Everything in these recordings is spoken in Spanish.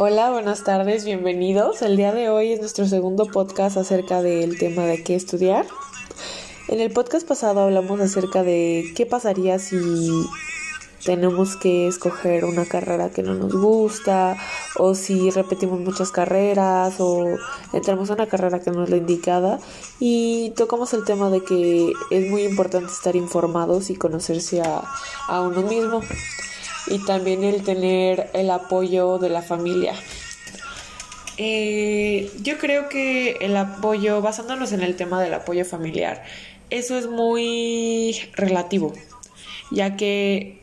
Hola, buenas tardes, bienvenidos. El día de hoy es nuestro segundo podcast acerca del tema de qué estudiar. En el podcast pasado hablamos acerca de qué pasaría si tenemos que escoger una carrera que no nos gusta o si repetimos muchas carreras o entramos a una carrera que no es la indicada y tocamos el tema de que es muy importante estar informados y conocerse a, a uno mismo y también el tener el apoyo de la familia. Eh, yo creo que el apoyo, basándonos en el tema del apoyo familiar, eso es muy relativo, ya que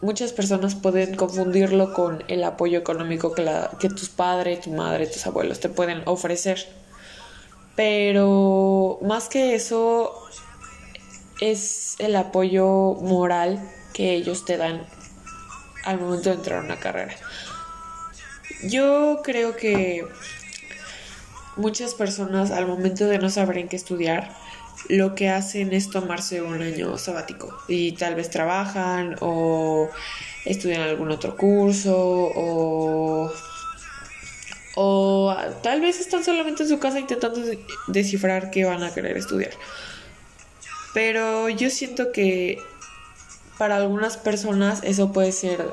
muchas personas pueden confundirlo con el apoyo económico que, la, que tus padres, tu madre, tus abuelos te pueden ofrecer. Pero más que eso, es el apoyo moral que ellos te dan al momento de entrar a una carrera. Yo creo que muchas personas al momento de no saber en qué estudiar, lo que hacen es tomarse un año sabático y tal vez trabajan o estudian algún otro curso o, o tal vez están solamente en su casa intentando descifrar qué van a querer estudiar. Pero yo siento que para algunas personas eso puede ser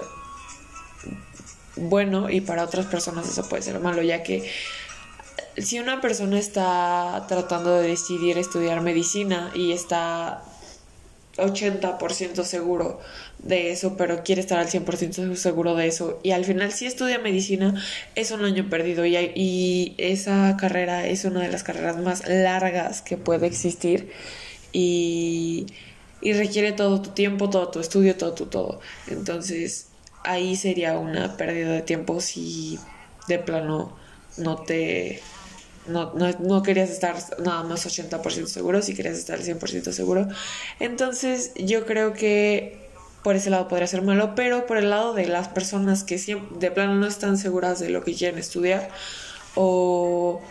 bueno y para otras personas eso puede ser malo, ya que si una persona está tratando de decidir estudiar medicina y está 80% seguro de eso, pero quiere estar al 100% seguro de eso. Y al final, si estudia medicina, es un año perdido. Y, y, esa carrera es una de las carreras más largas que puede existir. Y y requiere todo tu tiempo, todo tu estudio, todo tu todo. Entonces ahí sería una pérdida de tiempo si de plano no te... No, no, querías estar nada más 80% seguro, si querías estar 100% seguro. Entonces yo creo que por ese lado podría ser malo, pero por el lado de las personas que siempre, de plano no están seguras de lo que quieren estudiar o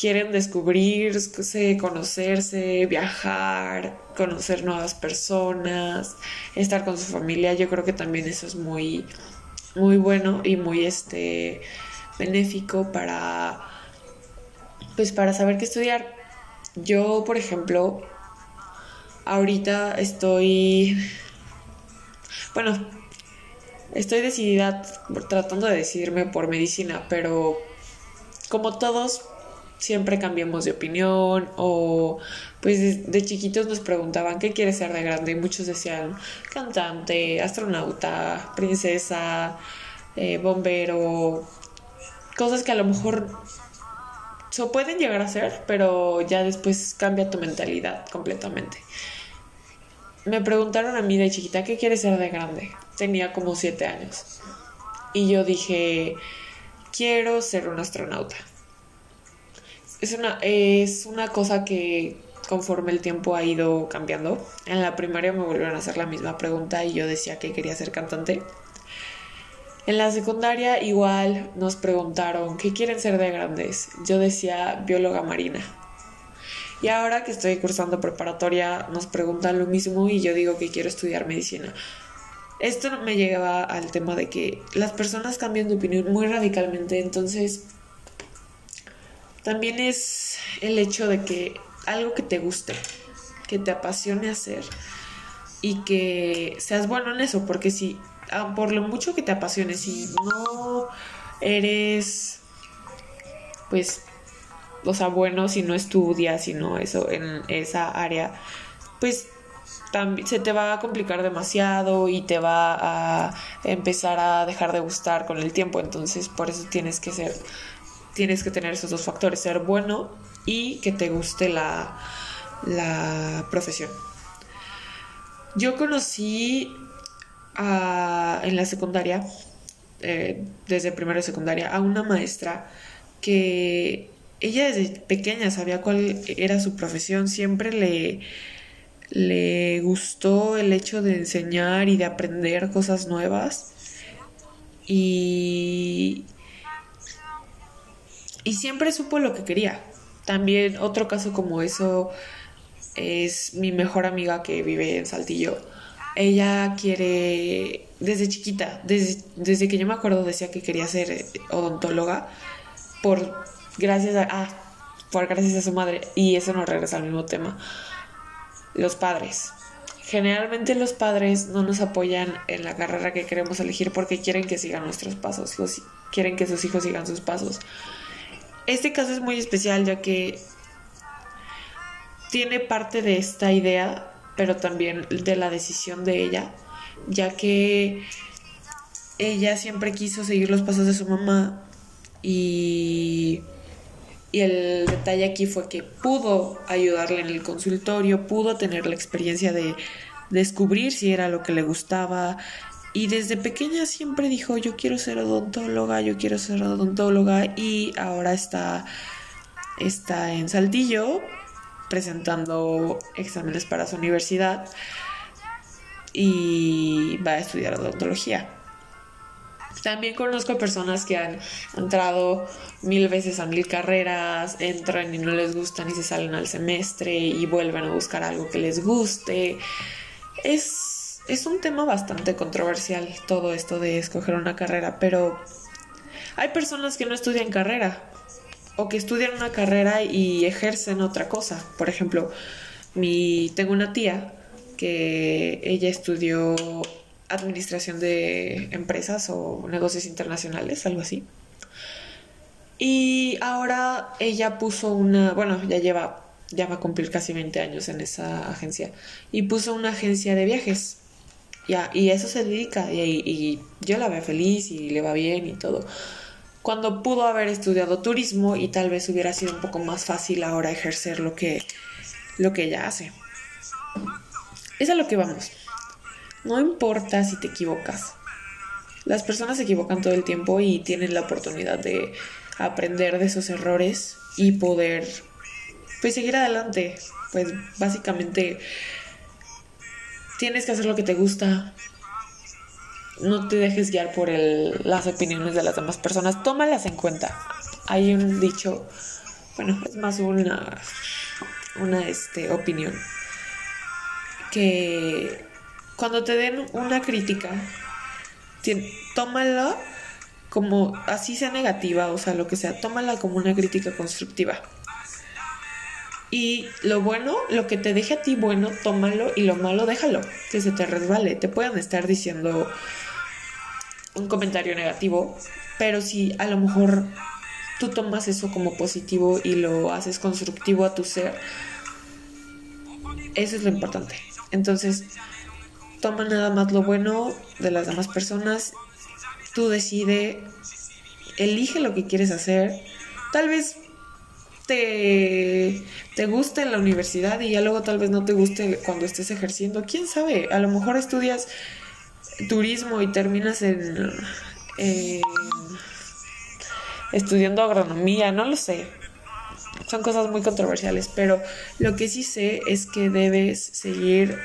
quieren descubrirse, conocerse, viajar, conocer nuevas personas, estar con su familia. Yo creo que también eso es muy, muy bueno y muy este benéfico para pues para saber qué estudiar. Yo, por ejemplo, ahorita estoy bueno, estoy decidida tratando de decidirme por medicina, pero como todos siempre cambiamos de opinión o pues de, chiquitos nos preguntaban qué quieres ser de grande y muchos decían cantante, astronauta, princesa, eh, bombero, cosas que a lo mejor se pueden llegar a ser, pero ya después cambia tu mentalidad completamente. Me preguntaron a mí de chiquita qué quieres ser de grande. Tenía como siete años. Y yo dije, quiero ser un astronauta es una, es una cosa que conforme el tiempo ha ido cambiando. En la primaria me volvieron a hacer la misma pregunta y yo decía que quería ser cantante. En la secundaria igual nos preguntaron qué quieren ser de grandes. Yo decía bióloga marina. Y ahora que estoy cursando preparatoria nos preguntan lo mismo y yo digo que quiero estudiar medicina. Esto me lleva al tema de que las personas cambian de opinión muy radicalmente, entonces también es el hecho de que algo que te guste, que te apasione hacer y que seas bueno en eso, porque si ah, por lo mucho que te apasione, si no eres pues o sea, bueno si no estudias, si no eso en esa área, pues también se te va a complicar demasiado y te va a empezar a dejar de gustar con el tiempo, entonces por eso tienes que ser tienes que tener esos dos factores, ser bueno y que te guste la, la profesión. Yo conocí en la secundaria, eh, desde primero y secundaria, a una maestra que ella desde pequeña sabía cuál era su profesión, siempre le, le gustó el hecho de enseñar y de aprender cosas nuevas. Y y siempre supo lo que quería. También otro caso como eso es mi mejor amiga que vive en Saltillo. ella quiere, desde chiquita, desde, desde que yo me acuerdo decía que quería ser odontóloga, por gracias a, ah, por gracias a su madre, y eso nos regresa al mismo tema, los padres. Generalmente los padres no nos apoyan en la carrera que queremos elegir porque quieren que sigan nuestros pasos, quieren que sus hijos sigan sus pasos. Este caso es muy especial ya que tiene parte de esta idea, pero también de la decisión de ella, ya que ella siempre quiso seguir los pasos de su mamá y, y el detalle aquí fue que pudo ayudarle en el consultorio, pudo tener la experiencia de descubrir si era lo que le gustaba. Y desde pequeña siempre dijo, yo quiero ser odontóloga, yo quiero ser odontóloga. Y ahora está, está en Saltillo presentando exámenes para su universidad y va a estudiar odontología. También conozco personas que han entrado mil veces a mil carreras, entran y no les gustan y se salen al semestre y vuelven a buscar algo que les guste. Es, es un tema bastante controversial todo esto de escoger una carrera, pero hay personas que no estudian carrera o que estudian una carrera y ejercen otra cosa. Por ejemplo, mi, tengo una tía que ella estudió administración de empresas o negocios internacionales, algo así. Y ahora ella puso una, bueno, ya lleva, ya va a cumplir casi 20 años en esa agencia, y puso una agencia de viajes. Ya, y eso se dedica, y, y yo la veo feliz y le va bien y todo. Cuando pudo haber estudiado turismo y tal vez hubiera sido un poco más fácil ahora ejercer lo que, lo que ella hace. Es a lo que vamos. No importa si te equivocas. Las personas se equivocan todo el tiempo y tienen la oportunidad de aprender de esos errores y poder pues seguir adelante. Pues básicamente tienes que hacer lo que te gusta. No te dejes guiar por el, las opiniones de las demás personas. Tómalas en cuenta. Hay un dicho, bueno, es más una, una este, opinión, que cuando te den una crítica, tómala como así sea negativa, o sea, lo que sea, tómala como una crítica constructiva. Y lo bueno, lo que te deje a ti bueno, tómalo y lo malo, déjalo, que se te resbale. Te pueden estar diciendo un comentario negativo, pero si a lo mejor tú tomas eso como positivo y lo haces constructivo a tu ser, eso es lo importante. Entonces, toma nada más lo bueno de las demás personas, tú decide, elige lo que quieres hacer, tal vez te, guste en la universidad y ya luego tal vez no te guste cuando estés ejerciendo, quién sabe, a lo mejor estudias turismo y terminas en, estudiando agronomía, no lo sé. Son cosas muy controversiales, pero lo que sí sé es que debes seguir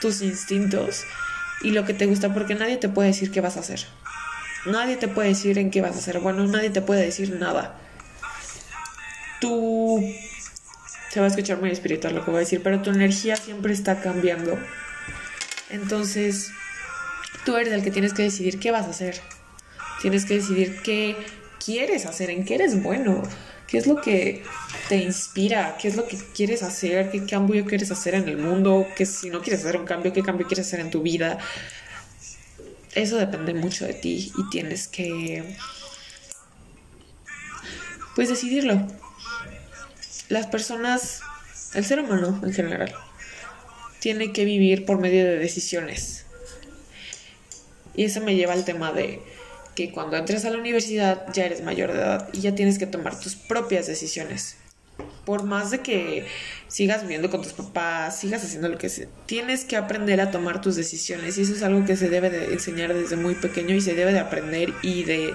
tus instintos y lo que te gusta, porque nadie te puede decir qué vas a hacer. Nadie te puede decir en qué vas a hacer. Bueno, nadie te puede decir nada. Tú... Se va a escuchar muy espiritual lo que voy a decir, pero tu energía siempre está cambiando. Entonces, tú eres el que tienes que decidir qué vas a hacer. Tienes que decidir qué quieres hacer, en qué eres bueno. ¿Qué es lo que te inspira? ¿Qué es lo que quieres hacer? ¿Qué cambio quieres hacer en el mundo? ¿Qué, si no quieres hacer un cambio, qué cambio quieres hacer en tu vida? Eso depende mucho de ti y tienes que, pues, decidirlo. Las personas, el ser humano en general, tiene que vivir por medio de decisiones. Y eso me lleva al tema de que cuando entres a la universidad ya eres mayor de edad y ya tienes que tomar tus propias decisiones. Por más de que sigas viviendo con tus papás, sigas haciendo lo que sea, tienes que aprender a tomar tus decisiones y eso es algo que se debe de enseñar desde muy pequeño y se debe de aprender y de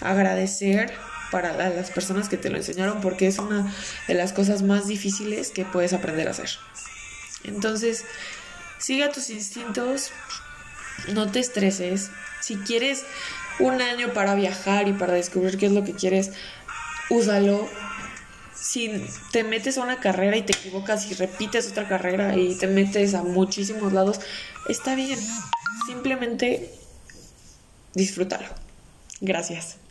agradecer para las personas que te lo enseñaron porque es una de las cosas más difíciles que puedes aprender a hacer. Entonces, siga tus instintos, no te estreses. Si quieres un año para viajar y para descubrir qué es lo que quieres, úsalo. si te metes a una carrera y te equivocas y repites otra carrera y te metes a muchísimos lados, está bien. Simplemente disfrútalo. Gracias.